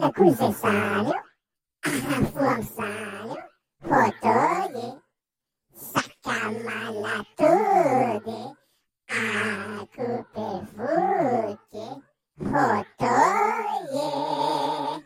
900 살이요? 아프암살이요? 호떡이 사카마나 뚜디 아구 배부지 호떡